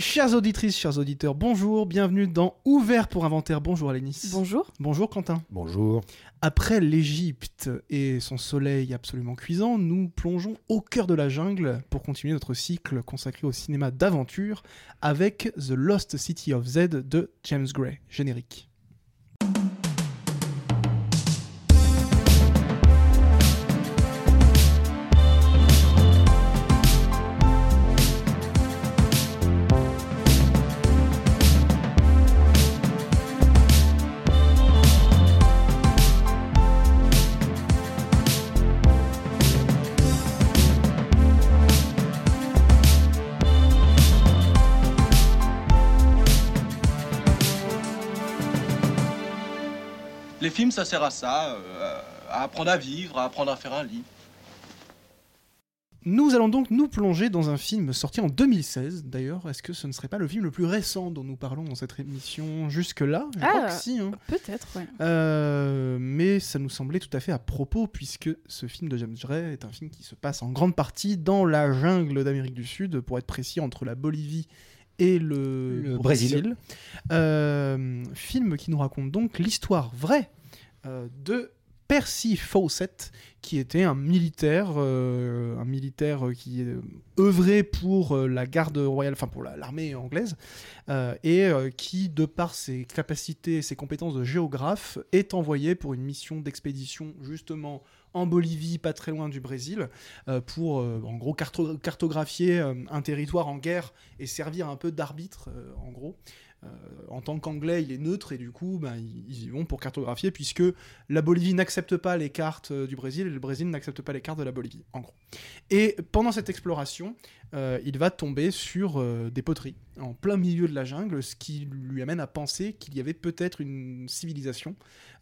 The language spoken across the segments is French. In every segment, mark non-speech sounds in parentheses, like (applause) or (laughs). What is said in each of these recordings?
Chères auditrices, chers auditeurs, bonjour, bienvenue dans Ouvert pour Inventaire. Bonjour Alénis. Bonjour. Bonjour Quentin. Bonjour. Après l'Égypte et son soleil absolument cuisant, nous plongeons au cœur de la jungle pour continuer notre cycle consacré au cinéma d'aventure avec The Lost City of Z de James Gray. Générique. Ça sert à ça, euh, à apprendre à vivre, à apprendre à faire un lit. Nous allons donc nous plonger dans un film sorti en 2016. D'ailleurs, est-ce que ce ne serait pas le film le plus récent dont nous parlons dans cette émission jusque-là? Je crois Ah. que si, hein. Peut-être, ouais. Euh, mais ça nous semblait tout à fait à propos puisque ce film de James Gray est un film qui se passe en grande partie dans la jungle d'Amérique du Sud, pour être précis, entre la Bolivie et le, Le Brésil. Euh, film qui nous raconte donc l'histoire vraie de Percy Fawcett, qui était un militaire, euh, un militaire euh, qui euh, œuvrait pour euh, la garde royale, enfin pour la- l'armée anglaise, euh, et euh, qui, de par ses capacités et ses compétences de géographe, est envoyé pour une mission d'expédition justement en Bolivie, pas très loin du Brésil, euh, pour euh, en gros carto- cartographier euh, un territoire en guerre et servir un peu d'arbitre, euh, en gros. Euh, en tant qu'anglais, il est neutre et du coup, ben, ils, y vont pour cartographier puisque la Bolivie n'accepte pas les cartes euh, du Brésil et le Brésil n'accepte pas les cartes de la Bolivie, en gros. Et pendant cette exploration, euh, il va tomber sur euh, des poteries en plein milieu de la jungle, ce qui lui amène à penser qu'il y avait peut-être une civilisation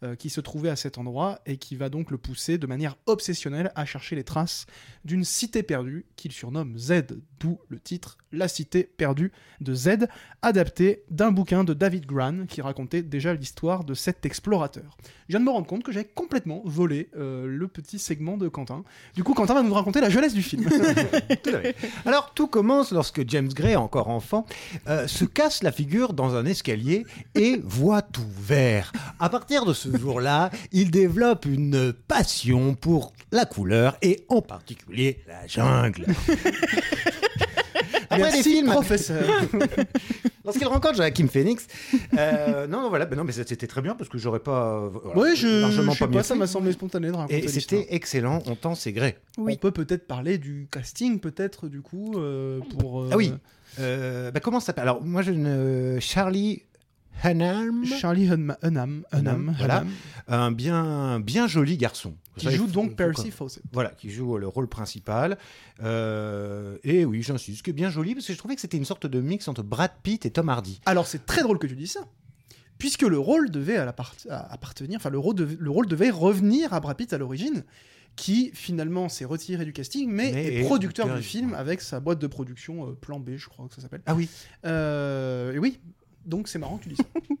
euh, qui se trouvait à cet endroit et qui va donc le pousser de manière obsessionnelle à chercher les traces d'une cité perdue qu'il surnomme Z, d'où le titre La cité perdue de Z, adapté d'un bouquin de David Gran qui racontait déjà l'histoire de cet explorateur. Je viens de me rendre compte que j'avais complètement volé le petit segment de Quentin. Du coup, Quentin va nous raconter la jeunesse du film. (laughs) (laughs) Tout à fait. Alors, tout commence lorsque James Gray, encore enfant, euh, se casse la figure dans un escalier et voit tout vert. À partir de ce jour-là, il développe une passion pour la couleur et en particulier la jungle. Après les Merci, films, professeur. (laughs) lorsqu'il rencontre Joachim Phoenix, euh, non, non, voilà, ben non, mais c'était très bien parce que j'aurais pas, voilà, Oui, je, largement je sais pas pas, ça m'a semblé spontané de raconter Et c'était excellent, on t'en c'est. Oui. On peut peut-être parler du casting, peut-être, du coup, euh, pour... euh, Ah oui. Euh, bah, comment ça s'appelle? Alors, moi, je ne. Charlie Hunnam, Charlie Hunnam, Hunnam, Hunnam, voilà. Hunnam, un bien, bien joli garçon. qui joue donc Percy Fawcett. Voilà, qui joue le rôle principal. Euh, et oui, j'insiste, est bien joli, parce que je trouvais que c'était une sorte de mix entre Brad Pitt et Tom Hardy. Alors c'est très drôle que tu dis ça, puisque le rôle devait à à- appartenir, enfin le rôle, le rôle devait revenir à Brad Pitt à l'origine, qui finalement s'est retiré du casting, mais, Mais est producteur, du film avec sa boîte de production euh, Plan B, je crois que ça s'appelle. Ah oui. Euh, et oui, donc c'est marrant que tu dis ça. (laughs)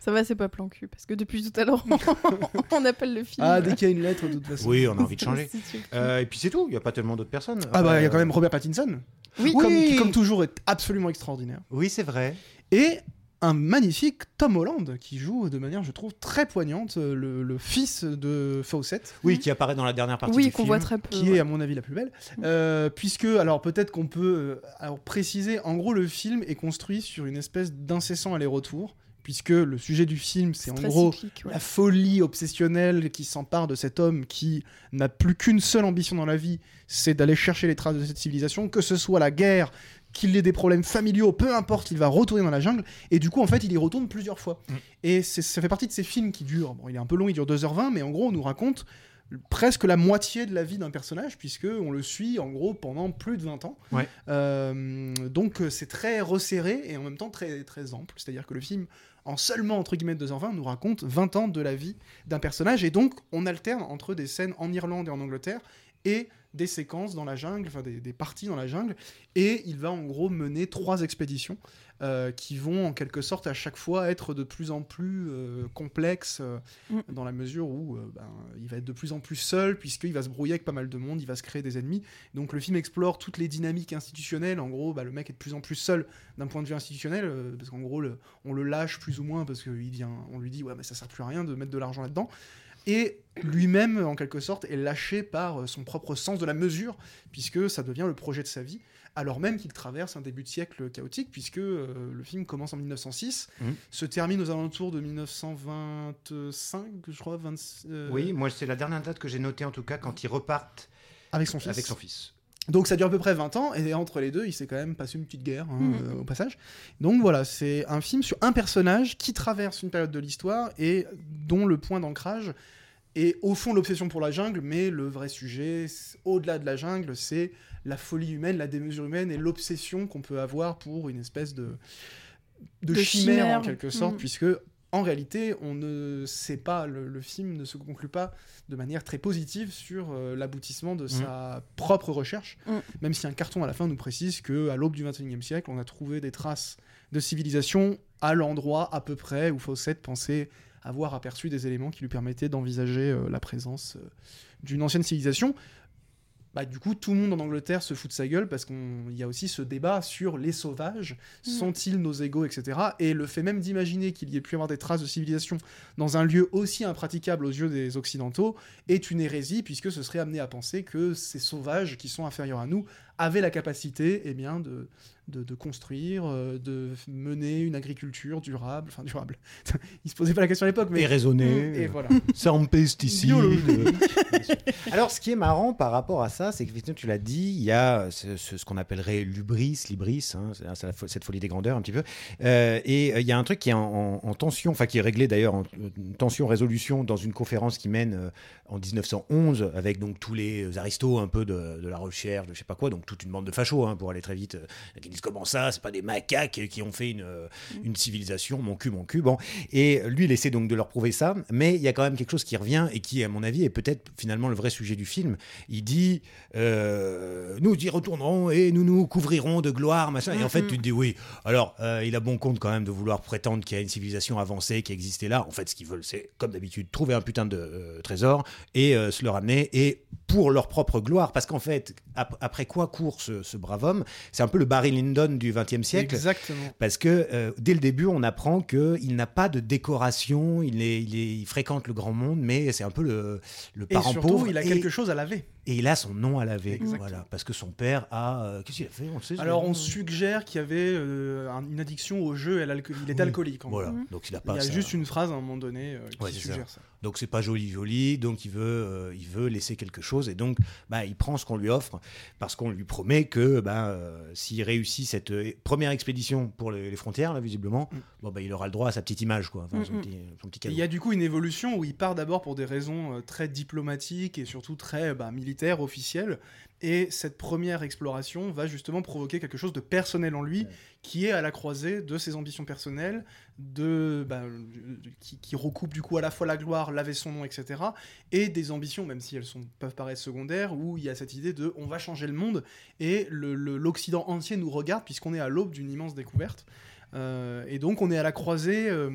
Ça va, c'est pas plan cul, parce que depuis tout à l'heure, (laughs) on appelle le film. ah, dès qu'il y a une lettre, de toute façon. Oui, on a envie de changer. Euh, et puis c'est tout, il n'y a pas tellement d'autres personnes. Ah bah il y a Euh, quand même Robert Pattinson, Oui. comme, Oui. qui comme toujours est absolument extraordinaire. Oui, c'est vrai. Et un magnifique Tom Holland qui joue de manière, je trouve, très poignante euh, le, le fils de Fawcett. Oui, qui apparaît dans la dernière partie Oui, du qu'on film. voit très peu. qui est à mon avis la plus belle, Euh, puisque alors peut-être qu'on peut euh, alors préciser, en gros le film est construit sur une espèce d'incessant aller-retour, puisque le sujet du film c'est en gros cyclique, ouais. la folie obsessionnelle qui s'empare de cet homme qui n'a plus qu'une seule ambition dans la vie, c'est d'aller chercher les traces de cette civilisation, que ce soit la guerre, qu'il ait des problèmes familiaux, peu importe, il va retourner dans la jungle, et du coup, en fait, il y retourne plusieurs fois. Mm. Et c'est- ça fait partie de ces films qui durent, bon, il est un peu long, il dure 2h20, mais en gros, on nous raconte presque la moitié de la vie d'un personnage, puisque on le suit, en gros, pendant plus de 20 ans. Ouais. Euh, donc, euh, c'est très resserré, et en même temps très, très ample, c'est-à-dire que le film en seulement entre guillemets 2h20 nous raconte 20 ans de la vie d'un personnage et donc on alterne entre des scènes en Irlande et en Angleterre et des séquences dans la jungle, enfin des, des parties dans la jungle, et il va en gros mener trois expéditions euh, qui vont en quelque sorte à chaque fois être de plus en plus euh, complexes euh, Mm. dans la mesure où ben, il va être de plus en plus seul puisqu'il va se brouiller avec pas mal de monde, il va se créer des ennemis. Donc le film explore toutes les dynamiques institutionnelles. En gros, bah, le mec est de plus en plus seul d'un point de vue institutionnel parce qu'en gros le- on le lâche plus ou moins parce qu'on on lui dit ouais mais ça sert plus à rien de mettre de l'argent là-dedans. Et lui-même, en quelque sorte, est lâché par euh, son propre sens de la mesure, puisque ça devient le projet de sa vie, alors même qu'il traverse un début de siècle chaotique, puisque euh, le film commence en 1906, Mhm. se termine aux alentours de 1925, je crois, 20, euh, Oui, moi c'est la dernière date que j'ai notée en tout cas quand ils repartent avec son fils. avec son fils. Donc ça dure à peu près 20 ans, et entre les deux, il s'est quand même passé une petite guerre hein, Mhm. euh, au passage. Donc voilà, c'est un film sur un personnage qui traverse une période de l'histoire et dont le point d'ancrage est au fond l'obsession pour la jungle, mais le vrai sujet, au-delà de la jungle, c'est la folie humaine, la démesure humaine et l'obsession qu'on peut avoir pour une espèce de, de, De chimère, chimère. en quelque sorte, Mhm. puisque en réalité, on ne sait pas, le, le film ne se conclut pas de manière très positive sur euh, l'aboutissement de sa propre recherche, Mm. même si un carton à la fin nous précise que à l'aube du XXIe siècle, on a trouvé des traces de civilisation à l'endroit à peu près où Fawcett pensait avoir aperçu des éléments qui lui permettaient d'envisager euh, la présence euh, d'une ancienne civilisation. Bah, du coup, tout le monde en Angleterre se fout de sa gueule parce qu'il y a aussi ce débat sur les sauvages. Mm. Sont-ils nos égaux, etc. Et le fait même d'imaginer qu'il y ait pu avoir des traces de civilisation dans un lieu aussi impraticable aux yeux des Occidentaux est une hérésie, puisque ce serait amené à penser que ces sauvages qui sont inférieurs à nous avaient la capacité eh bien, de, de, de construire, euh, de mener une agriculture durable. Enfin, durable. (laughs) Ils se posaient pas la question à l'époque, mais. Et raisonné, Et voilà. (laughs) sans pesticides. (laughs) Alors, ce qui est marrant par rapport à ça, c'est qu'effectivement, tu l'as dit, il y a ce, ce- ce qu'on appellerait l'ubris, l'ibris, hein, c'est- c'est la fo- cette folie des grandeurs un petit peu. Euh, et euh, il y a un truc qui est en, en- en tension, enfin qui est réglé d'ailleurs en en tension-résolution dans une conférence qui mène euh, en 1911 avec donc tous les aristos un peu de, de la recherche, de je sais pas quoi, donc toute une bande de fachos hein, pour aller très vite, euh, disent comment ça, c'est pas des macaques qui ont fait une, euh, une civilisation, mon cul, mon cul, bon. Et lui, il essaie donc de leur prouver ça, mais il y a quand même quelque chose qui revient et qui, à mon avis, est peut-être finalement le vrai sujet du film. Il dit euh, Nous y retournerons et nous nous couvrirons de gloire, machin. Et en fait, tu te dis Oui, alors euh, il a bon compte quand même de vouloir prétendre qu'il y a une civilisation avancée qui existait là. En fait, ce qu'ils veulent, c'est, comme d'habitude, trouver un putain de euh, trésor et se le ramener et pour leur propre gloire. Parce qu'en fait, ap- après quoi court ce, ce brave homme? C'est un peu le Barry Lyndon du XXe siècle. Exactement. Parce que euh, dès le début, on apprend qu'il n'a pas de décoration, il, est, il, est- il fréquente le grand monde, mais c'est un peu le, le Et parent surtout, pauvre. il a et, quelque chose à laver. Et il a son nom à laver. Exactement. Voilà, parce que son père a. euh, Qu'est-ce qu'il a fait On le sait. Alors, on suggère qu'il y avait euh, un- une addiction au jeu et à l'alcool. Il est Oui. alcoolique. en Voilà, donc il a Il pas y a ça. juste une phrase à un moment donné euh, qui Ouais, c'est ça. suggère ça. Donc c'est pas joli joli, donc il veut, euh, il veut laisser quelque chose et donc bah, il prend ce qu'on lui offre parce qu'on lui promet que bah, euh, s'il réussit cette première expédition pour les, les frontières là visiblement, Mm. bon bah il aura le droit à sa petite image quoi, enfin, Mm, son, mm. petit, son petit Et cadeau. Il y a du coup une évolution où il part d'abord pour des raisons très diplomatiques et surtout très bah, militaires, officielles. Et cette première exploration va justement provoquer quelque chose de personnel en lui, Ouais. qui est à la croisée de ses ambitions personnelles, de, bah, qui, qui recoupe du coup à la fois la gloire, laver son nom, etc. Et des ambitions, même si elles sont, peuvent paraître secondaires, où il y a cette idée de on va changer le monde et le- le- l'Occident entier nous regarde puisqu'on est à l'aube d'une immense découverte. Euh, et donc on est à la croisée, euh,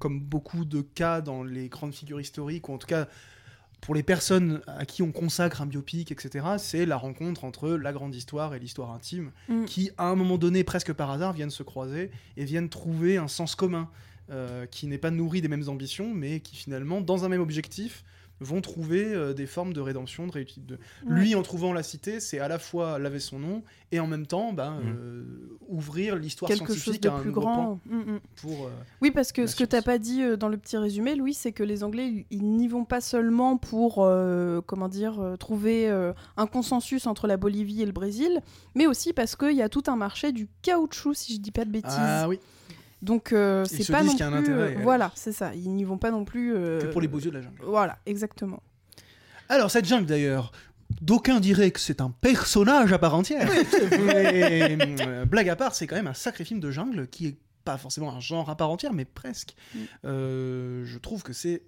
comme beaucoup de cas dans les grandes figures historiques, ou en tout cas pour les personnes à qui on consacre un biopic, etc., c'est la rencontre entre la grande histoire et l'histoire intime, Mm. qui à un moment donné, presque par hasard, viennent se croiser et viennent trouver un sens commun, euh, qui n'est pas nourri des mêmes ambitions, mais qui finalement, dans un même objectif, vont trouver euh, des formes de rédemption, de réussite. De... Lui, en trouvant la cité, c'est à la fois laver son nom et en même temps ben, Mm. euh, ouvrir l'histoire quelque chose scientifique de à un plus grand. plan Mm, mm. pour. euh, Oui, parce que ce que t'as science. pas dit euh, dans le petit résumé, Louis, c'est que les Anglais, ils- n'y vont pas seulement pour, euh, comment dire, euh, trouver euh, un consensus entre la Bolivie et le Brésil, mais aussi parce qu'il y a tout un marché du caoutchouc, si je dis pas de bêtises. Ah oui, Donc euh, c'est pas non plus. intérêt, euh, voilà, c'est ça. Ils n'y vont pas non plus. euh, que pour les beaux yeux de la jungle. Voilà, exactement. Alors, cette jungle d'ailleurs, d'aucuns diraient que c'est un personnage à part entière. Mais, (laughs) euh, blague à part, c'est quand même un sacré film de jungle qui est pas forcément un genre à part entière, mais presque. Mm. Je trouve que c'est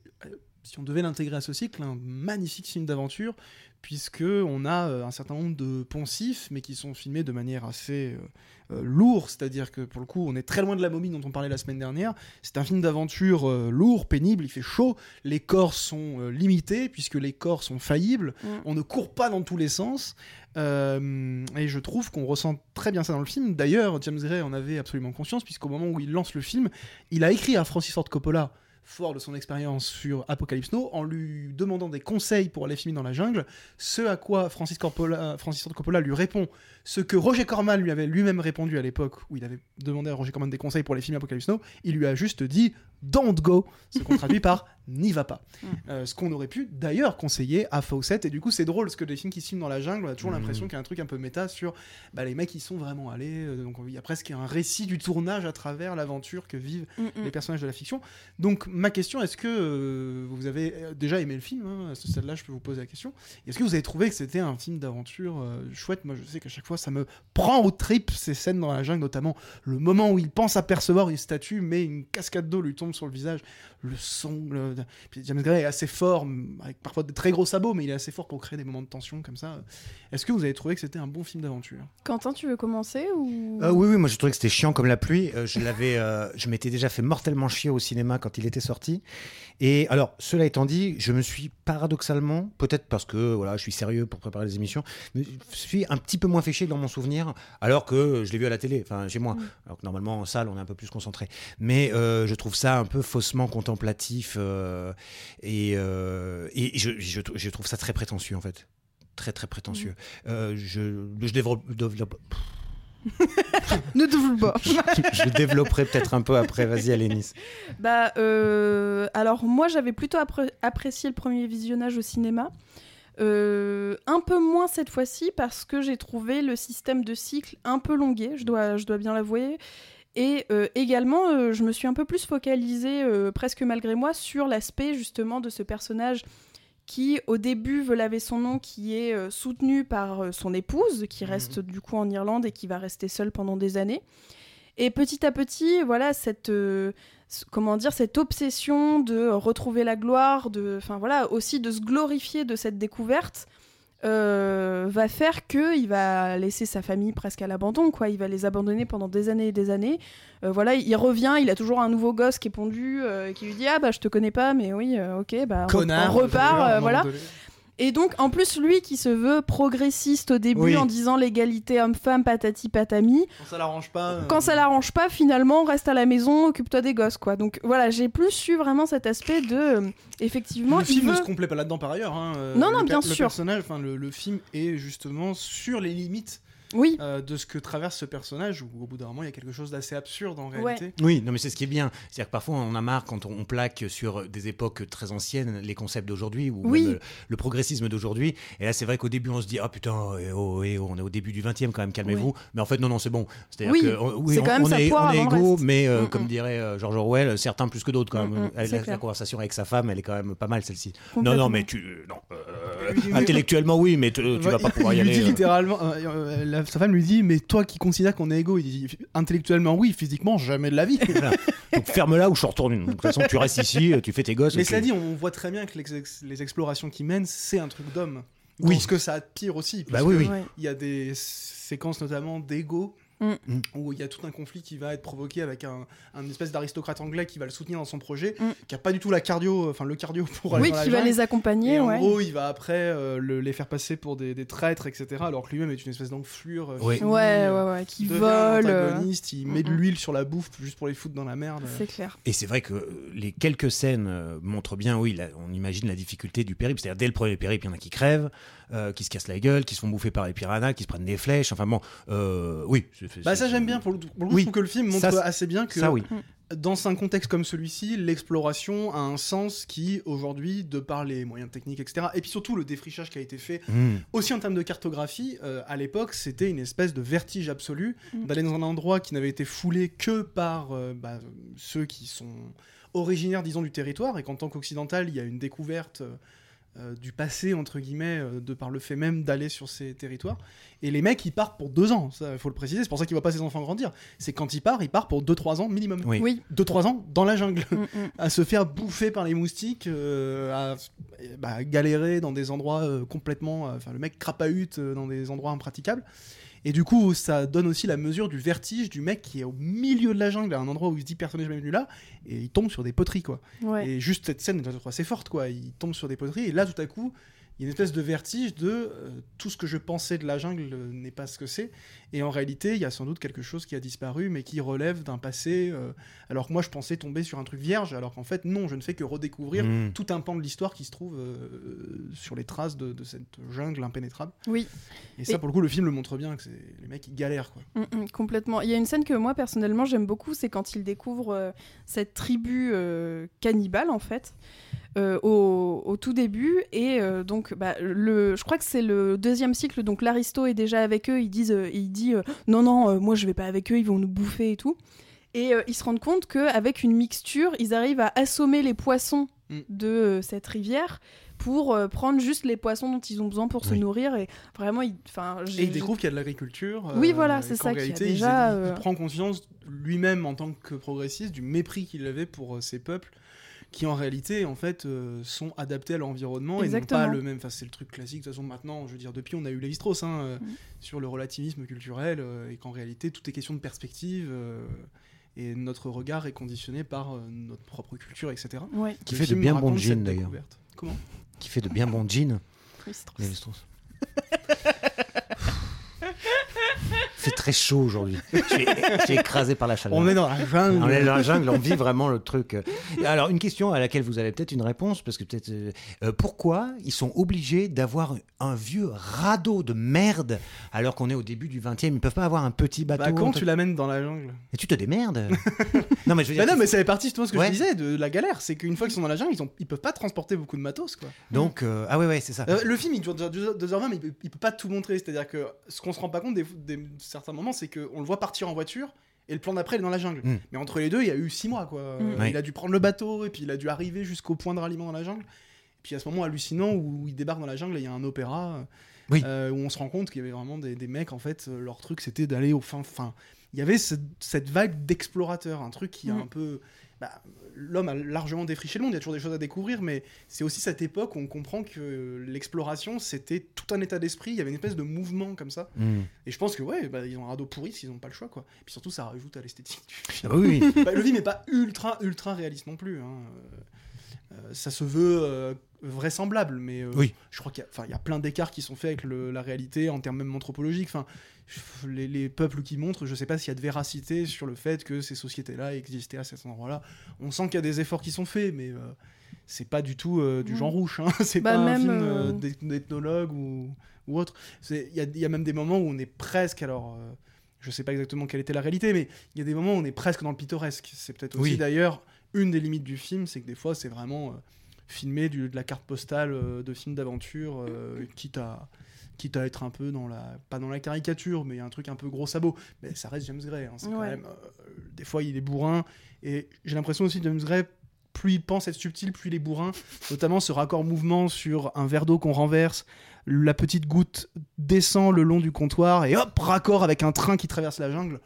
si on devait l'intégrer à ce cycle, un magnifique film d'aventure, puisque on a euh, un certain nombre de poncifs, mais qui sont filmés de manière assez euh, euh, lourde, c'est-à-dire que pour le coup, on est très loin de la momie dont on parlait la semaine dernière. C'est un film d'aventure euh, lourd, pénible, il fait chaud, les corps sont euh, limités, puisque les corps sont faillibles, Mm. on ne court pas dans tous les sens. Et je trouve qu'on ressent très bien ça dans le film. D'ailleurs, James Gray en avait absolument conscience, puisqu'au moment où il lance le film, il a écrit à Francis Ford Coppola, fort de son expérience sur Apocalypse Now, en lui demandant des conseils pour aller filmer dans la jungle, ce à quoi Francis, Francis Ford Coppola lui répond ce que Roger Corman lui avait lui-même répondu à l'époque, où il avait demandé à Roger Corman des conseils pour les films Apocalypse Now, il lui a juste dit « don't go », ce qu'on (laughs) traduit par « n'y va pas Mm. Euh, Ce qu'on aurait pu d'ailleurs conseiller à Fawcett, et du coup c'est drôle, parce que les films qui se filment dans la jungle, on a toujours Mhm. l'impression qu'il y a un truc un peu méta sur bah, les mecs qui sont vraiment allés, euh, donc il y a presque un récit du tournage à travers l'aventure que vivent Mm, mm. les personnages de la fiction. Donc ma question, est-ce que euh, vous avez déjà aimé le film hein, À ce stade-là, je peux vous poser la question. Est-ce que vous avez trouvé que c'était un film d'aventure euh, chouette? Moi, je sais qu'à chaque fois, ça me prend au trip ces scènes dans la jungle, notamment le moment où il pense apercevoir une statue, mais une cascade d'eau lui tombe sur le visage, le son. le- Puis James Gray est assez fort, avec parfois des très gros sabots, mais il est assez fort pour créer des moments de tension comme ça. Est-ce que vous avez trouvé que c'était un bon film d'aventure? Quentin, tu veux commencer ou? Euh, oui, oui, moi je trouvais que c'était chiant comme la pluie. Euh, je l'avais, euh, je m'étais déjà fait mortellement chier au cinéma quand il était sorti. Et alors, cela étant dit, je me suis paradoxalement, peut-être parce que voilà, je suis sérieux pour préparer les émissions, mais je suis un petit peu moins fait chier dans mon souvenir, alors que je l'ai vu à la télé, enfin chez moi. Mm. Alors que normalement en salle, on est un peu plus concentré. Mais euh, je trouve ça un peu faussement contemplatif euh, et, euh, et je, je, je trouve ça très prétentieux en fait. Très très prétentieux. Euh, je, je développe, développe- (laughs) Ne te pas. (laughs) je développerai peut-être un peu après. Vas-y, Alénis. Bah, euh, alors moi j'avais plutôt appré- apprécié le premier visionnage au cinéma. Euh, un peu moins cette fois-ci parce que j'ai trouvé le système de cycle un peu longué, je dois, je dois bien l'avouer. Et euh, également, euh, je me suis un peu plus focalisée, euh, presque malgré moi, sur l'aspect justement de ce personnage qui, au début, veut laver son nom, qui est soutenu par son épouse, qui reste du coup en Irlande et qui va rester seule pendant des années. Et petit à petit, voilà, cette, comment dire, cette obsession de retrouver la gloire, de, enfin voilà, aussi de se glorifier de cette découverte, euh, va faire que il va laisser sa famille presque à l'abandon, quoi. Il va les abandonner pendant des années et des années. Euh, voilà, il revient, il a toujours un nouveau gosse qui est pondu, euh, qui lui dit ah bah je te connais pas, mais oui, euh, ok, bah on- Connard on repart, voilà. Et donc, en plus, lui qui se veut progressiste au début Oui. en disant l'égalité homme-femme, patati patami, Quand ça l'arrange pas. euh, quand ça l'arrange pas, finalement, reste à la maison, occupe-toi des gosses, quoi. Donc voilà, j'ai plus eu vraiment cet aspect de, euh, effectivement, le il film ne se complaît pas là-dedans par ailleurs. hein, euh, Non, non, le bien per- Le sûr. personnage, enfin le, le film est justement sur les limites Oui, euh, de ce que traverse ce personnage, où au bout d'un moment il y a quelque chose d'assez absurde en Ouais. réalité. Oui, non, mais c'est ce qui est bien. C'est-à-dire que parfois, on a marre quand on, on plaque sur des époques très anciennes les concepts d'aujourd'hui ou Oui. même le, le progressisme d'aujourd'hui. Et là, c'est vrai qu'au début, on se dit, ah putain, eh oh, eh oh, on est au début du 20e quand même, calmez-vous. Mais en fait, non, non, c'est bon. C'est-à-dire Oui, que on- oui, c'est on, quand même on est, on est égaux, reste. mais euh, Mm, comme mm. dirait euh, George Orwell, certains plus que d'autres quand même. Mm, mm, Elle- la, clair. conversation avec sa femme, elle est quand même pas mal celle-ci. Non, non, mais tu. Non, euh, (laughs) intellectuellement, oui, mais tu, tu vas pas pouvoir y aller. euh. littéralement, euh, euh, la- sa femme lui dit, mais toi qui considères qu'on est égaux, il dit intellectuellement oui, physiquement jamais de la vie. (laughs) Voilà. Donc ferme-la ou je retourne. une. De toute façon, tu restes ici, tu fais tes gosses. Mais et cela tu- dit, on voit très bien que les, ex- les explorations qu'il mène, c'est un truc d'homme. Oui. Dans ce que ça pire aussi. Bah puisque oui, oui. Ouais. Il y a des séquences notamment d'ego. Mm. Mm. Où il y a tout un conflit qui va être provoqué avec un, un espèce d'aristocrate anglais qui va le soutenir dans son projet, Mm. qui a pas du tout la cardio, enfin le cardio pour aller Oui, dans la qui va jungle. les accompagner, Et en ouais. gros, il va après euh, le- les faire passer pour des, des traîtres, etc. Alors que lui-même est une espèce d'enflure. euh, Oui. finie, Ouais, euh, ouais, ouais, qui vole. antagoniste, il met de mm, l'huile sur la bouffe juste pour les foutre dans la merde. C'est clair. Et c'est vrai que les quelques scènes montrent bien, oui, on imagine la difficulté du périple. C'est-à-dire, dès le premier périple, il y en a qui crèvent, euh, qui se cassent la gueule, qui se font bouffer par les piranhas, qui se prennent des flèches. Enfin bon, euh, oui. c'est- Bah ça j'aime bien pour le, pour le coup, Oui. je trouve que le film montre Ça, assez bien que Ça, oui. dans un contexte comme celui-ci, l'exploration a un sens qui aujourd'hui, de par les moyens techniques, etc. Et puis surtout le défrichage qui a été fait Mmh. aussi en termes de cartographie, euh, à l'époque, c'était une espèce de vertige absolu Mm. d'aller dans un endroit qui n'avait été foulé que par euh, bah, ceux qui sont originaires, disons, du territoire, et qu'en tant qu'occidental, il y a une découverte euh, du passé, entre guillemets, euh, de par le fait même d'aller sur ces territoires. Et les mecs, ils partent pour deux ans, il faut le préciser, c'est pour ça qu'il voit pas ses enfants grandir. C'est quand il part, il part pour 2-3 ans minimum. Oui. Oui. 2-3 ans dans la jungle, Mm, mm. (laughs) à se faire bouffer par les moustiques, euh, à bah, galérer dans des endroits euh, complètement. euh, Enfin, le mec crapahute euh, dans des endroits impraticables. Et du coup, ça donne aussi la mesure du vertige du mec qui est au milieu de la jungle, à un endroit où il se dit personne n'est jamais venu là, et il tombe sur des poteries, quoi. Ouais. Et juste cette scène est assez forte, quoi. Il tombe sur des poteries, et là, tout à coup, il y a une espèce de vertige de euh, tout ce que je pensais de la jungle euh, n'est pas ce que c'est. Et en réalité, il y a sans doute quelque chose qui a disparu, mais qui relève d'un passé. euh, alors que moi, je pensais tomber sur un truc vierge, alors qu'en fait, non, je ne fais que redécouvrir Mm. tout un pan de l'histoire qui se trouve euh, sur les traces de, de cette jungle impénétrable. Oui. Et ça, Et- pour le coup, le film le montre bien que c'est les mecs ils galèrent, quoi. Mm, mm, complètement. Il y a une scène que moi personnellement j'aime beaucoup, c'est quand il découvre euh, cette tribu euh, cannibale en fait. euh, au, au tout début et euh, donc bah, le, je crois que c'est le deuxième cycle donc l'aristo est déjà avec eux ils disent euh, il dit euh, non non euh, moi je vais pas avec eux ils vont nous bouffer et tout et ils se rendent compte qu'avec une mixture ils arrivent à assommer les poissons Mm. de cette rivière pour euh, prendre juste les poissons dont ils ont besoin pour se nourrir et vraiment ils- enfin Et il découvre qu'il y a de l'agriculture. euh, Oui, voilà, c'est ça, qu'il il- déjà, il, prend conscience lui-même en tant que progressiste du mépris qu'il avait pour euh, ces peuples qui en réalité en fait euh, sont adaptés à l'environnement et non Exactement. pas le même. Enfin, c'est le truc classique. De toute façon, maintenant, je veux dire, depuis on a eu Lévi-Strauss hein, euh, Mhm. sur le relativisme culturel euh, et qu'en réalité tout est question de perspective. euh, et notre regard est conditionné par euh, notre propre culture, etc. ouais Qui Le fait de bien bons jeans, d'ailleurs. Comment? Qui fait de bien bons jeans. Lévi-Strauss. (laughs) C'est très chaud aujourd'hui. Je suis, écrasé par la chaleur. On est dans la jungle. On est dans la jungle, on vit vraiment le truc. Alors, une question à laquelle vous avez peut-être une réponse, parce que peut-être. euh, euh, pourquoi ils sont obligés d'avoir un vieux radeau de merde alors qu'on est au début du 20 e Ils peuvent pas avoir un petit bateau Bah, quand tu l'amènes dans la jungle Et tu te démerdes (laughs) Non, mais je veux dire. Bah non, mais ça fait partie justement de ce que Ouais. je disais de la galère. C'est qu'une fois qu'ils sont dans la jungle, ils, ont, ils peuvent pas transporter beaucoup de matos. Quoi. Donc, euh, ah ouais, ouais, c'est ça. Euh, le film, il dure 2h20, mais il il peut pas tout montrer. C'est-à-dire que ce qu'on se rend pas compte des, des- certains moments, c'est qu'on le voit partir en voiture. Et le plan d'après, il est dans la jungle. Mm. Mais entre les deux, il y a eu 6 mois. Quoi. Oui. Il a dû prendre le bateau, et puis il a dû arriver jusqu'au point de ralliement dans la jungle. Et puis à ce moment hallucinant où il débarque dans la jungle et il y a un opéra Oui. euh, où on se rend compte qu'il y avait vraiment des, des mecs, en fait, euh, leur truc c'était d'aller au fin. fin. Il y avait ce- cette vague d'explorateurs, un truc qui a Mhm. un peu. Bah, L'homme a largement défriché le monde, il y a toujours des choses à découvrir, mais c'est aussi cette époque où on comprend que l'exploration c'était tout un état d'esprit, il y avait une espèce de mouvement comme ça. Hmm. Et je pense que, ouais, bah, ils ont un radeau pourri s'ils n'ont pas le choix, quoi. Et puis surtout, ça rajoute à l'esthétique du Ah oui. Bah, le film n'est pas ultra, ultra réaliste non plus. hein. Euh, ça se veut euh, vraisemblable, mais euh, Oui. je crois qu'il y, a- y plein d'écarts qui sont faits avec le- la réalité en termes même anthropologiques. Enfin, les, les peuples qui montrent, je sais pas s'il y a de véracité sur le fait que ces sociétés-là existaient à cet endroit-là. On sent qu'il y a des efforts qui sont faits, mais euh, c'est pas du tout euh, du genre rouge. hein. (laughs) c'est Bah, pas un même, film euh, d'eth- d'ethnologue ou, ou autre. Il y a, il y a même des moments où on est presque, alors euh, je sais pas exactement quelle était la réalité, mais il y a des moments où on est presque dans le pittoresque. C'est peut-être aussi Oui. d'ailleurs une des limites du film, c'est que des fois c'est vraiment euh, filmé du- de la carte postale euh, de film d'aventure, euh, quitte à quitte à être un peu dans la pas dans la caricature mais un truc un peu gros sabot. Mais ça reste James Gray hein, c'est quand Ouais. même euh, des fois il est bourrin. Et j'ai l'impression aussi que James Gray plus il pense être subtil plus il est bourrin. Notamment ce raccord mouvement sur un verre d'eau qu'on renverse la petite goutte descend le long du comptoir et hop raccord avec un train qui traverse la jungle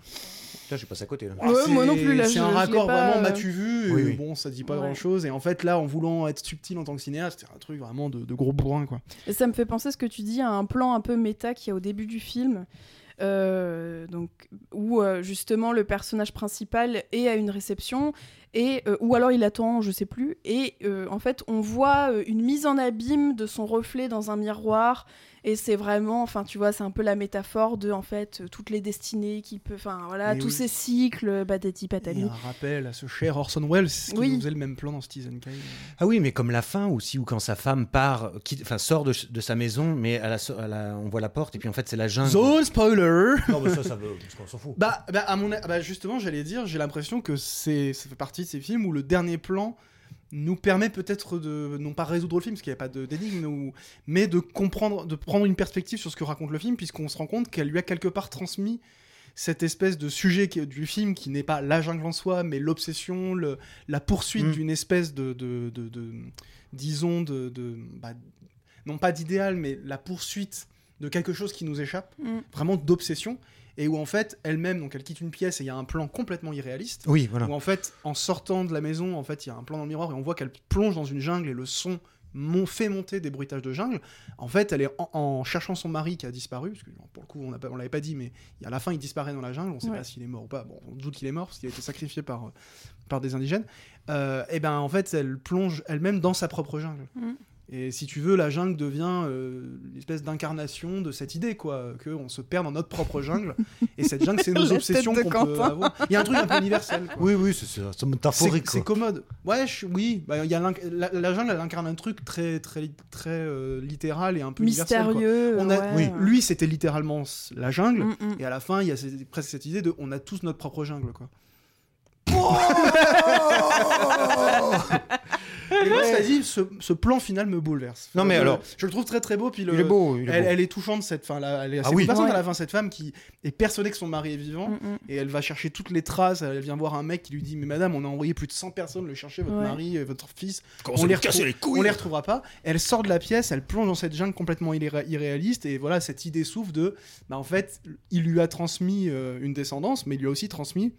Là, je passe à côté. Là. Ouais, c'est- moi non plus, là, C'est je- un raccord pas, vraiment, euh, m'as-tu vu Oui. Bon, ça dit pas Ouais. grand-chose. Et en fait, là, en voulant être subtil en tant que cinéaste, c'est un truc vraiment de, de gros bourrin, quoi. Et ça me fait penser ce que tu dis à un plan un peu méta qu'il y a au début du film. euh, donc, où euh, justement le personnage principal est à une réception et euh, ou alors il attend, je sais plus. Et euh, en fait, on voit euh, une mise en abîme de son reflet dans un miroir. Et c'est vraiment, enfin, tu vois, c'est un peu la métaphore de en fait toutes les destinées qui peut, enfin voilà, Mais tous oui. ces cycles, patati y patati. a un rappel à ce cher Orson Welles qui Oui. faisait le même plan dans Citizen Kane. Ah oui, mais comme la fin aussi, où quand sa femme part, enfin sort de, de sa maison, mais à la, so- à la- on voit la porte, et puis en fait c'est la jungle. Zone spoiler Non, mais ça, ça veut, parce qu'on s'en fout. Bah, bah, à mon, a- bah justement, j'allais dire, j'ai l'impression que c'est, ça fait partie de ces films où le dernier plan nous permet peut-être de, non pas résoudre le film, parce qu'il n'y a pas de- d'énigme, ou- mais de comprendre, de prendre une perspective sur ce que raconte le film, puisqu'on se rend compte qu'elle lui a quelque part transmis cette espèce de sujet qui- du film qui n'est pas la jungle en soi, mais l'obsession, la poursuite Mm. d'une espèce de, de, de- de- disons, de, de- bah, non pas d'idéal, mais la poursuite de quelque chose qui nous échappe, Mm. vraiment d'obsession, et où en fait, elle-même, donc elle quitte une pièce et il y a un plan complètement irréaliste, Oui, voilà. où en fait, en sortant de la maison, en fait, il y a un plan dans le miroir et on voit qu'elle plonge dans une jungle et le son mon- fait monter des bruitages de jungle. En fait, elle est en, en cherchant son mari qui a disparu, parce que pour le coup, on on l'avait pas dit, mais à la fin, il disparaît dans la jungle. On sait Ouais. pas s'il est mort ou pas. Bon, on doute qu'il est mort parce qu'il a été sacrifié par, euh, par des indigènes. Euh, et ben, en fait, elle plonge elle-même dans sa propre jungle. Mm. Et si tu veux, la jungle devient euh, une espèce d'incarnation de cette idée, quoi, qu'on se perd dans notre propre jungle. et cette jungle, c'est (laughs) nos obsessions qu'on peut avoir. Il y a un truc un peu universel. quoi. Oui, oui, c'est métaphorique. C'est commode. Ouais, je- oui. Bah, il y a la, la jungle, elle incarne un truc très, très, très euh, littéral et un peu universel. quoi. Mystérieux. On a- ouais. oui, Lui, c'était littéralement la jungle. Mm, mm. Et à la fin, il y a cette- presque cette idée de on a tous notre propre jungle. Quoi. (laughs) (laughs) Et moi, ça dit, ce, ce plan final me bouleverse. Non, mais Je- alors- Je le trouve très très beau. Puis le, Il est beau. Il est elle, beau. elle est touchante, cette fin. Là, elle est assez Ah oui. Ouais. à la fin, cette femme qui est persuadée que son mari est vivant. Mm, mm. Et elle va chercher toutes les traces. Elle vient voir un mec qui lui dit Mais madame, on a envoyé plus de 100 personnes le chercher, votre Ouais. mari, euh, votre fils. On les les couilles. On les retrouvera pas. Elle sort de la pièce, elle plonge dans cette jungle complètement irré- irréaliste. Et voilà, cette idée souffle de Bah, en fait, il lui a transmis euh, une descendance, mais il lui a aussi transmis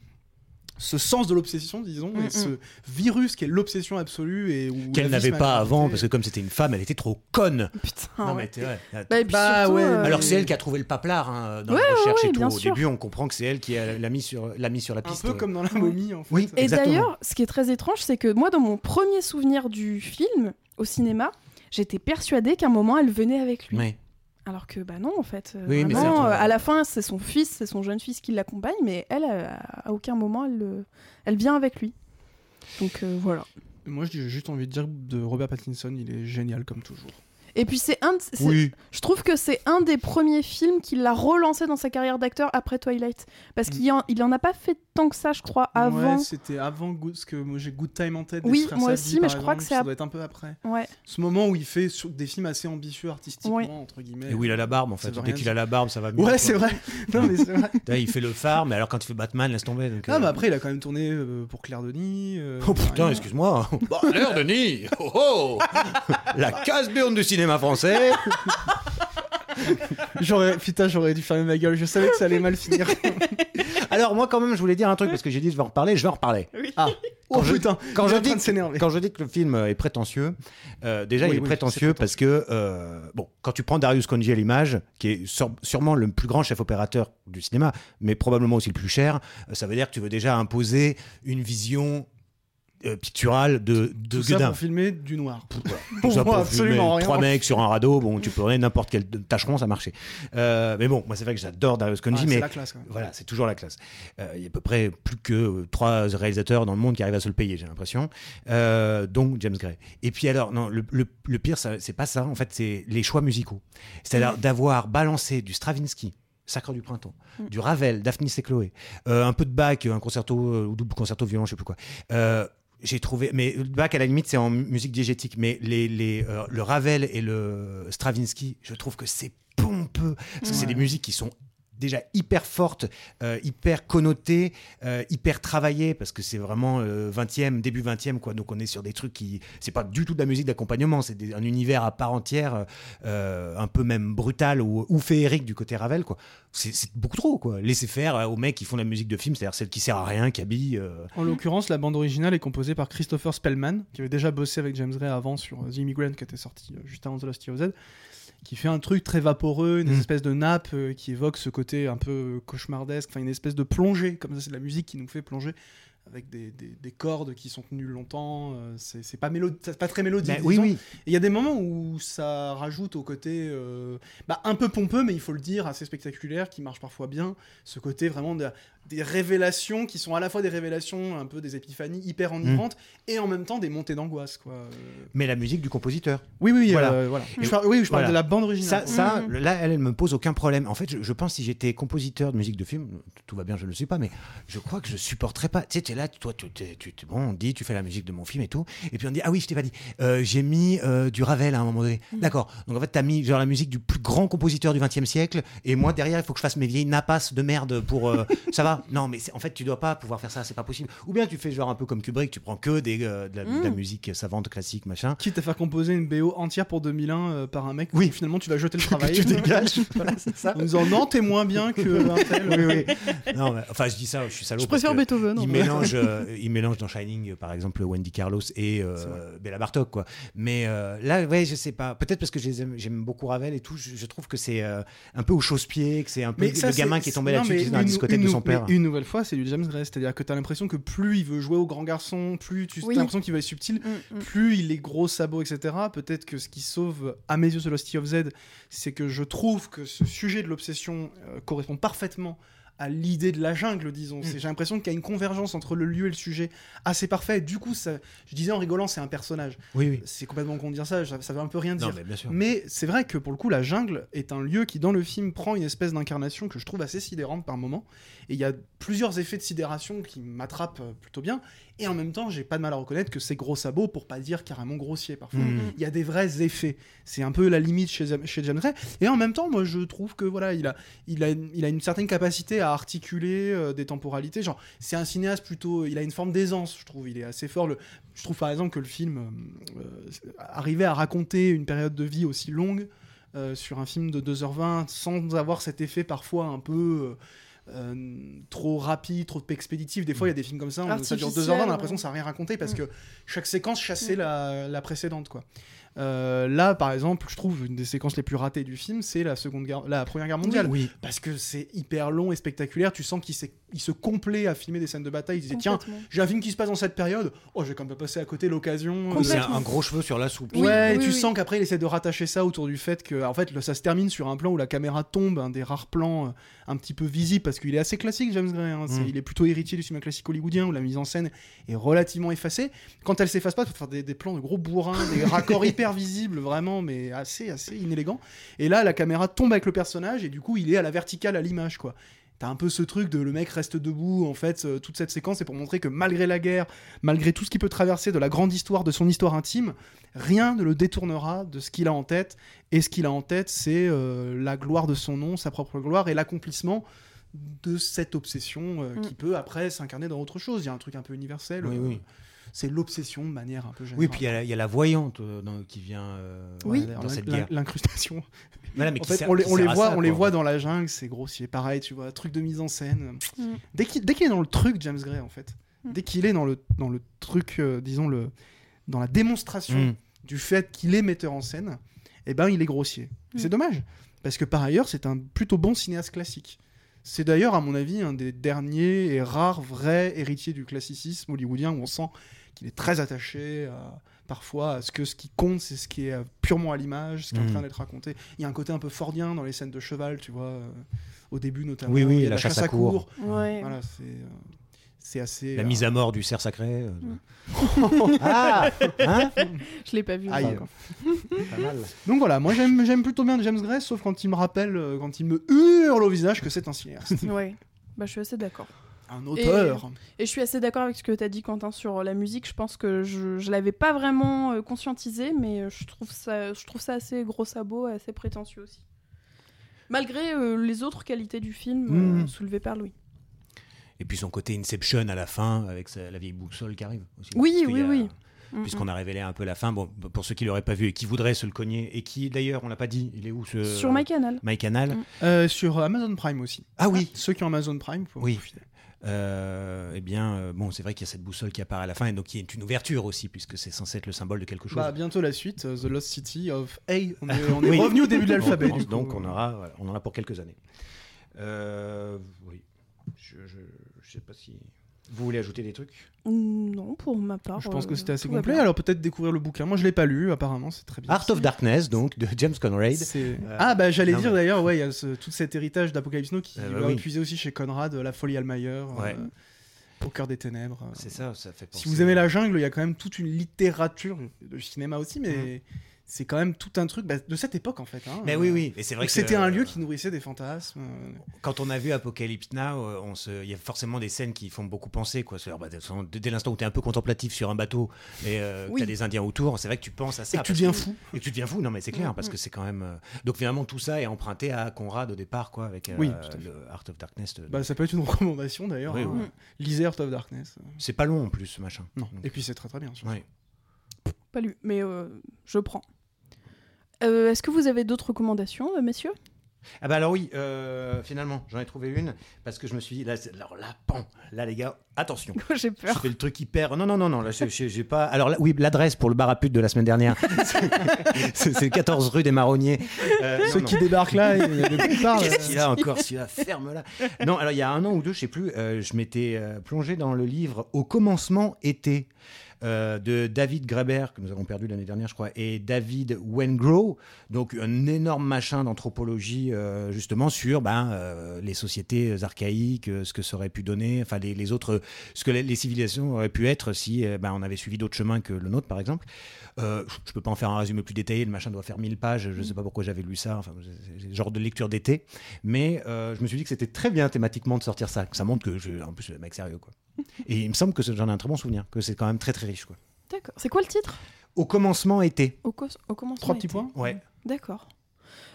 ce sens de l'obsession, disons, Mm, et ce virus qui est l'obsession absolue et Qu'elle n'avait pas avant, parce que comme c'était une femme, elle était trop conne. Putain, non, ouais. mais. Bah, et puis Bah, surtout, ouais, euh, Alors c'est elle qui a trouvé le paplard hein, dans Ouais, la recherche ouais, et tout. Au sûr. début, on comprend que c'est elle qui a- l'a mis sur l'a mis sur la un piste. peu comme dans la momie, en fait. Oui. Et d'ailleurs, ce qui est très étrange, c'est que moi, dans mon premier souvenir du film, au cinéma, j'étais persuadée qu'à un moment, elle venait avec lui. Oui. Alors que, bah non, en fait. euh, Oui, mais vraiment, truc- euh, à la fin, c'est son fils, c'est son jeune fils qui l'accompagne, mais elle, euh, à aucun moment, elle, le- elle vient avec lui. Donc euh, voilà. Moi, j'ai juste envie de dire de Robert Pattinson, il est génial comme toujours. Et puis c'est un, Oui. je trouve que c'est un des premiers films qui l'a relancé dans sa carrière d'acteur après Twilight, parce qu'il en, il en a pas fait tant que ça, je crois, avant. Ouais, c'était avant Good, parce que moi j'ai Good Time en tête. des Oui, frères moi aussi, mais je crois que c'est Ça doit être un peu après. Ouais. Ce moment où il fait sur- des films assez ambitieux artistiquement, Ouais. entre guillemets. Et où il a la barbe en fait. Dès qu'il a la barbe, ça va mieux. Ouais, c'est vrai. (laughs) Non, mais c'est vrai. Là, il fait le phare, mais alors quand il fait Batman, laisse tomber. donc, Ah, euh, mais après, il a quand même tourné euh, pour Claire Denis. euh, Oh putain, excuse-moi. Bon, l'heure, Denis. Oh, oh. (laughs) La casse-burne du cinéma français. (laughs) (laughs) J'aurais, putain, j'aurais dû fermer ma gueule. Je savais que ça allait mal finir. (laughs) Alors moi, quand même, je voulais dire un truc parce que j'ai dit je vais en reparler. Je vais en reparler. Ah, oh je- putain. quand est je dis s'énerver. Quand je dis que le film est prétentieux, euh, déjà Oui, il est oui, prétentieux parce que euh, bon, quand tu prends Darius Conji à l'image, qui est sur- sûrement le plus grand chef opérateur du cinéma, mais probablement aussi le plus cher, euh, ça veut dire que tu veux déjà imposer une vision euh, picturale de, de Tout ça Guedin. pour filmer du noir. (laughs) Tout Pour ça voir pour absolument filmer rien. Trois mecs sur un radeau, bon, tu prenais n'importe quel tâcheron, ça marchait. Euh, mais bon, moi c'est vrai que j'adore Darius Conji, c'est mais la classe voilà, c'est toujours la classe. Euh, Il y a à peu près plus que euh, trois réalisateurs dans le monde qui arrivent à se le payer, j'ai l'impression. Euh, donc James Gray. Et puis alors, non, le, le- le pire, ça- c'est pas ça. En fait, c'est les choix musicaux. C'est-à-dire d'avoir balancé du Stravinsky. Sacre du printemps, Mm. du Ravel, Daphnis et Chloé, euh, un peu de Bach, un concerto euh, ou double concerto violon, je sais plus quoi. Euh, j'ai trouvé, mais le Bach à la limite c'est en musique diégétique, mais les, les, euh, le Ravel et le Stravinsky, je trouve que c'est pompeux. Parce que c'est des musiques qui sont déjà hyper fortes, euh, hyper connotées, euh, hyper travaillées parce que c'est vraiment euh, 20e, début 20e quoi. Donc on est sur des trucs qui c'est pas du tout de la musique d'accompagnement, c'est un univers à part entière, euh, un peu même brutal ou, ou féerique du côté Ravel quoi. C'est beaucoup trop quoi. Laissez faire euh, aux mecs qui font la musique de film, c'est-à-dire celle qui sert à rien, qui habille. euh, En l'occurrence, la bande originale est composée par Christopher Spellman, qui avait déjà bossé avec James Gray avant sur euh, The Immigrant, qui était sorti euh, juste avant The Year Z, qui fait un truc très vaporeux, une Mm. espèce de nappe euh, qui évoque ce côté un peu cauchemardesque, enfin une espèce de plongée, comme ça c'est de la musique qui nous fait plonger avec des, des- des cordes qui sont tenues longtemps, euh, c'est pas, pas très mélodique. Ben oui oui. Il y a des moments où ça rajoute au côté euh, bah, un peu pompeux, mais il faut le dire, assez spectaculaire, qui marche parfois bien. Ce côté vraiment de- des révélations qui sont à la fois des révélations, un peu des épiphanies hyper enivrantes, et en même temps des montées d'angoisse. Quoi. Mais la musique du compositeur. Oui, oui, Voilà. euh, voilà. Je parle, oui, je parle voilà. de la bande originale. Ça, ça Mhm. là, elle, elle me pose aucun problème. En fait, je, je pense si j'étais compositeur de musique de film, tout va bien, je ne le suis pas, mais je crois que je supporterais pas. Tu sais, tu es là, toi, tu, tu, tu- bon, on dit, tu fais la musique de mon film et tout. Et puis on dit, ah oui, je t'ai pas dit, euh, j'ai mis euh, du Ravel à un moment donné. Mm. D'accord. Donc en fait, t'as mis genre la musique du plus grand compositeur du XXe siècle. Et moi, derrière, il faut que je fasse mes vieilles napasses de merde pour. (laughs) ça va? Non, mais en fait, tu dois pas pouvoir faire ça, c'est pas possible. Ou bien tu fais genre un peu comme Kubrick, tu prends que des, euh, de, la, de la Mm. musique savante, classique, machin. Quitte à faire composer une BO entière pour 2001 euh, par un mec, Oui. où finalement tu vas jeter le (laughs) travail. tu dégages. (laughs) voilà, c'est ça. En disant non, t'es moins bien que (laughs) un tel. oui, oui. Non, mais, enfin, je dis ça, je suis salaud. Je préfère Beethoven. en Il mélange, euh, il mélange dans Shining, par exemple, Wendy Carlos et euh. Bella Bartok, quoi. Mais euh, là, ouais, je sais pas. Peut-être parce que j'aime beaucoup Ravel et tout. Je, je trouve que c'est euh, un peu au chausse-pied, que c'est un peu Mais le ça, gamin qui est tombé là-dessus dans la une- discothèque une de son père. Une nouvelle fois, c'est du James Gray. C'est-à-dire que t'as l'impression que plus il veut jouer au grand garçon, plus tu Oui. as l'impression qu'il va être subtil, Mm, mm. plus il est gros sabots, etc. Peut-être que ce qui sauve, à mes yeux, The Lost of Z, c'est que je trouve que ce sujet de l'obsession euh, correspond parfaitement à l'idée de la jungle, disons. C'est- J'ai l'impression qu'il y a une convergence entre le lieu et le sujet assez parfait. Du coup, ça, je disais en rigolant, c'est un personnage. Oui, oui. C'est complètement con de dire ça, ça, ça veut un peu rien dire. Non, mais. Mais c'est vrai que pour le coup, la jungle est un lieu qui, dans le film, prend une espèce d'incarnation que je trouve assez sidérante par moment. Et il y a plusieurs effets de sidération qui m'attrapent euh, plutôt bien. Et en même temps, j'ai pas de mal à reconnaître que c'est gros sabot pour pas dire carrément grossier parfois. Mm. Il y a des vrais effets. C'est un peu la limite chez, chez James Gray. Et en même temps, moi, je trouve que voilà, il a, il a, il a une certaine capacité à articuler euh, des temporalités. Genre, c'est un cinéaste plutôt. Il a une forme d'aisance, je trouve. Il est assez fort. Le, je trouve par exemple que le film euh, euh, arrivait à raconter une période de vie aussi longue sur un film de 2h20 sans avoir cet effet parfois un peu. euh, trop rapide, trop expéditif. Des fois, il y a des films comme ça, où ça dure 2h20, on a l'impression que ça n'a rien raconté parce que chaque séquence chassait Mm. la, la précédente. quoi. Euh, là, par exemple, je trouve une des séquences les plus ratées du film, c'est la seconde guerre, la première guerre mondiale, Oui. parce que c'est hyper long et spectaculaire. Tu sens qu'il il se complaît à filmer des scènes de bataille. Il disait tiens, j'ai un film qui se passe dans cette période. Oh, j'ai quand même pas passé à côté l'occasion. euh, C'est un, un gros cheveu sur la soupe. Oui, ouais, et tu oui. sens qu'après il essaie de rattacher ça autour du fait que, en fait, ça se termine sur un plan où la caméra tombe, un des rares plans euh, un petit peu visibles parce qu'il est assez classique, James Gray. hein. Mm. Il est plutôt héritier du cinéma classique hollywoodien où la mise en scène est relativement effacée. Quand elle s'efface pas, tu peux faire des, des plans de gros bourrins, des raccords (laughs) hyper visibles, vraiment, mais assez, assez inélégants. Et là, la caméra tombe avec le personnage et du coup, il est à la verticale à l'image, quoi. T'as un peu ce truc de le mec reste debout, en fait, euh, toute cette séquence, c'est pour montrer que malgré la guerre, malgré tout ce qu'il peut traverser de la grande histoire, de son histoire intime, rien ne le détournera de ce qu'il a en tête. Et ce qu'il a en tête, c'est euh, la gloire de son nom, sa propre gloire et l'accomplissement de cette obsession euh, Mm. qui peut après s'incarner dans autre chose. Il y a un truc un peu universel. Oui, euh, oui. C'est l'obsession de manière un peu générale. Oui, puis il y a la- il y, a la voyante euh, dans- qui vient euh, Oui. Dans cette guerre. L'incrustation. Voilà, mais En qui fait, sert- on les, on voit, ça, on les voit dans la jungle, c'est grossier. Pareil, tu vois, truc de mise en scène. Mm. Dès qu'il est dans le truc, James Gray, en fait, Mm. dès qu'il est dans le, dans le truc, euh, disons, le, dans la démonstration Mm. du fait qu'il est metteur en scène, eh ben, il est grossier. C'est dommage, parce que par ailleurs, c'est un plutôt bon cinéaste classique. C'est d'ailleurs, à mon avis, un des derniers et rares vrais héritiers du classicisme hollywoodien où on sent qu'il est très attaché à- parfois à ce que ce qui compte, c'est ce qui est euh, purement à l'image, ce qui est en Mm. train d'être raconté. Il y a un côté un peu fordien dans les scènes de cheval, tu vois, euh, au début notamment. Oui, oui, Il y a la de chasse à courre. Ouais. Voilà, c'est euh, c'est assez. La euh, mise à mort du cerf sacré. euh, Mm. (laughs) ah Hein Je l'ai pas vu. Aïe. Pas mal. Donc voilà, moi j'aime j'aime plutôt bien James Gray, sauf quand il me rappelle, euh, quand il me hurle au visage que c'est un cinéaste, (laughs) Ouais. Bah, je suis assez d'accord. un auteur. Et je suis assez d'accord avec ce que tu as dit, Quentin, sur la musique. Je pense que je, je l'avais pas vraiment conscientisé, mais je trouve, ça, je trouve ça assez gros sabot, assez prétentieux aussi. Malgré euh, les autres qualités du film euh, Mm. soulevées par Louis. Et puis son côté Inception à la fin, avec sa- la vieille boussole qui arrive aussi. Oui, oui, a- oui. Puisqu'on a révélé un peu la fin, bon, pour ceux qui l'auraient pas vu et qui voudraient se le cogner, et qui d'ailleurs, on l'a pas dit, il est où ce. Sur MyCanal. MyCanal. Mm. Euh, sur Amazon Prime aussi. Ah oui, Ceux qui ont Amazon Prime, faut Oui. profiter. Euh, eh bien, euh, bon, c'est vrai qu'il y a cette boussole qui apparaît à la fin, et donc il y a une ouverture aussi, puisque c'est censé être le symbole de quelque chose. Bah, bientôt la suite, euh, The Lost City of A. On est, (laughs) on est Oui. revenu au début de l'alphabet. Donc on aura, voilà, on en a pour quelques années. Euh, oui, je, je, je sais pas si vous voulez ajouter des trucs. Mm, Non, pour ma part. Je pense que euh, c'était assez complet. Alors peut-être découvrir le bouquin. Moi je l'ai pas lu, apparemment c'est très bien. Art of Darkness, donc de James Conrad. Euh, ah bah j'allais dire d'ailleurs, ouais, il y a ce- tout cet héritage d'Apocalypse Now qui Euh, bah va oui. puiser aussi chez Conrad, La Folie Almayer, euh. Au cœur des ténèbres. euh. C'est ça, ça fait. Si penser- vous aimez la jungle, il y a quand même toute une littérature de cinéma aussi, mais c'est quand même tout un truc bah, de cette époque en fait. hein. Mais oui, oui. Et c'est vrai Donc que c'était un lieu qui nourrissait des fantasmes. Quand on a vu Apocalypse Now, euh, on se... il y a forcément des scènes qui font beaucoup penser. Quoi. Bah, dès l'instant où tu es un peu contemplatif sur un bateau et euh, Oui. tu as des Indiens autour, c'est vrai que tu penses à ça. Et tu deviens fou. Et tu deviens fou, non mais c'est clair, parce que c'est quand même... euh, Donc finalement, tout ça est emprunté à Conrad au départ, quoi, avec euh, Oui, le Art of Darkness. de- Bah, ça peut être une (laughs) recommandation d'ailleurs. Oui, hein. Lisez Heart of Darkness. C'est pas long en plus, ce machin. Non. Donc, Et puis c'est très très bien. Pas lu, mais euh, je prends. Euh, Est-ce que vous avez d'autres recommandations, euh, messieurs? Ah bah alors oui, euh, finalement, j'en ai trouvé une, parce que je me suis dit, là, alors là, pan, là les gars, attention. (laughs) J'ai Je peur. fais le truc hyper. Non, non, non, non, là, j'ai- pas. Alors, là, oui, l'adresse pour le bar à pute de la semaine dernière, (laughs) (laughs) c'est c'est 14 rue des Marronniers. Euh, Ceux non. qui débarquent là, il y a de quoi ils parlent. Qu'est-ce qu'il a encore celui-là Ferme-la. Non, alors il y a un an ou deux, je sais plus, euh, je m'étais euh, plongé dans le livre Au commencement été euh, de David Graeber, que nous avons perdu l'année dernière, je crois, et David Wengrow, donc un énorme machin d'anthropologie, euh, justement, sur ben, euh, les sociétés archaïques, ce que ça aurait pu donner, enfin les, autres, ce que les, civilisations auraient pu être si ben, on avait suivi d'autres chemins que le nôtre, par exemple. Je peux pas en faire un résumé plus détaillé, le machin doit faire 1000 pages, je sais pas pourquoi j'avais lu ça, enfin, genre de lecture d'été. Mais je me suis dit que c'était très bien thématiquement de sortir ça. que Ça montre que je, en plus, le mec sérieux, quoi. Et il me semble que j'en ai un très bon souvenir, que c'est quand même très très riche, quoi. D'accord. C'est quoi le titre? Au commencement été. au, cos- au commencement Trois petits été. points? Ouais. D'accord.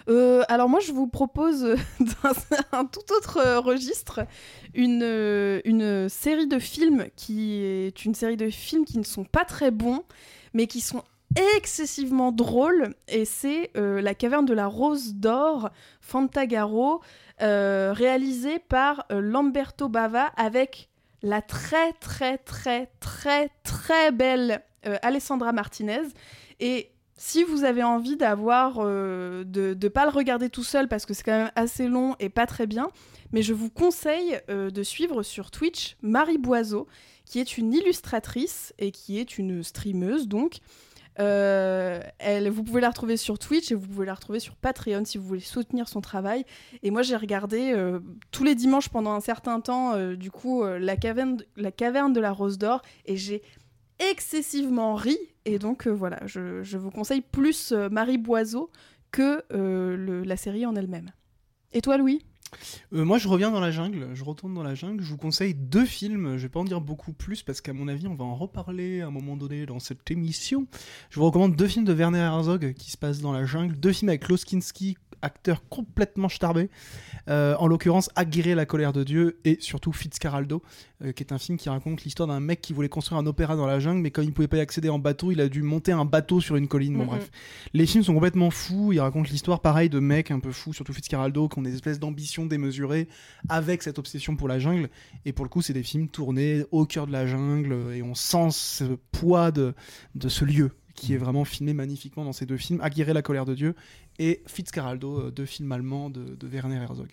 Euh, alors moi, je vous propose euh, (laughs) dans un tout autre euh, registre une, une série de films qui est une série de films qui ne sont pas très bons, mais qui sont excessivement drôles. Et c'est euh, La caverne de la rose d'or, Fantagaro, euh, réalisé par euh, Lamberto Bava avec la très très très très très belle euh, Alessandra Martinez. Et si vous avez envie d'avoir euh, de ne pas le regarder tout seul parce que c'est quand même assez long et pas très bien, mais je vous conseille euh, de suivre sur Twitch Marie Boiseau, qui est une illustratrice et qui est une streameuse donc. Euh, elle, vous pouvez la retrouver sur Twitch et vous pouvez la retrouver sur Patreon si vous voulez soutenir son travail. Et moi j'ai regardé euh, tous les dimanches pendant un certain temps euh, du coup la, caverne, la caverne de la Rose d'Or et j'ai excessivement ri. Et donc voilà, je, vous conseille plus Marie Boiseau que la série en elle-même. Et toi Louis? Euh, moi, je reviens dans la jungle. Je retourne dans la jungle. Je vous conseille deux films. Je vais pas en dire beaucoup plus parce qu'à mon avis, on va en reparler à un moment donné dans cette émission. Je vous recommande deux films de Werner Herzog qui se passent dans la jungle. Deux films avec Klaus Kinski, acteur complètement starbé. Euh, en l'occurrence, Aguirre la colère de Dieu et surtout Fitzcarraldo, euh, qui est un film qui raconte l'histoire d'un mec qui voulait construire un opéra dans la jungle, mais comme il pouvait pas y accéder en bateau, il a dû monter un bateau sur une colline. Bon, Mhm. bref. Les films sont complètement fous. Ils racontent l'histoire, pareil, de mecs un peu fous, surtout Fitzcarraldo, qui ont des espèces d'ambitions démesurées avec cette obsession pour la jungle. Et pour le coup, c'est des films tournés au cœur de la jungle et on sent ce poids de, de ce lieu qui est vraiment filmé magnifiquement dans ces deux films, Aguirre la colère de Dieu et Fitzcarraldo, euh, deux films allemands de, de Werner Herzog,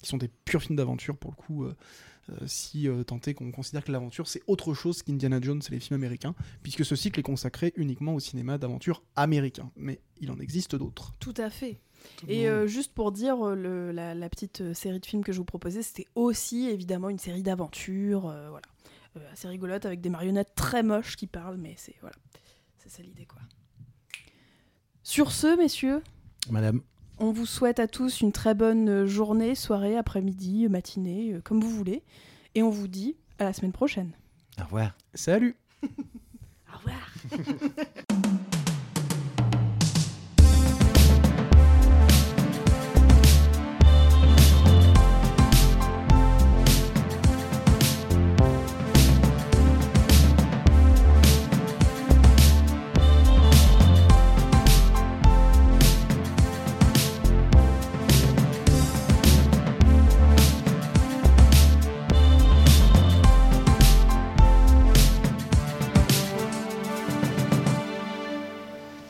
qui sont des purs films d'aventure pour le coup. euh, euh, si euh, tant est qu'on considère que l'aventure c'est autre chose qu'Indiana Jones et les films américains, puisque ce cycle est consacré uniquement au cinéma d'aventure américain. Mais il en existe d'autres. Tout à fait. Et euh, juste pour dire, le- la, la petite série de films que je vous proposais, c'était aussi évidemment une série d'aventures, euh, voilà, Euh, assez rigolote avec des marionnettes très moches qui parlent, mais c'est voilà, c'est ça l'idée quoi. Sur ce, messieurs, Madame. on vous souhaite à tous une très bonne euh, journée, soirée, après-midi, matinée, euh, comme vous voulez, et on vous dit à la semaine prochaine. Au revoir. Salut Au revoir. (laughs)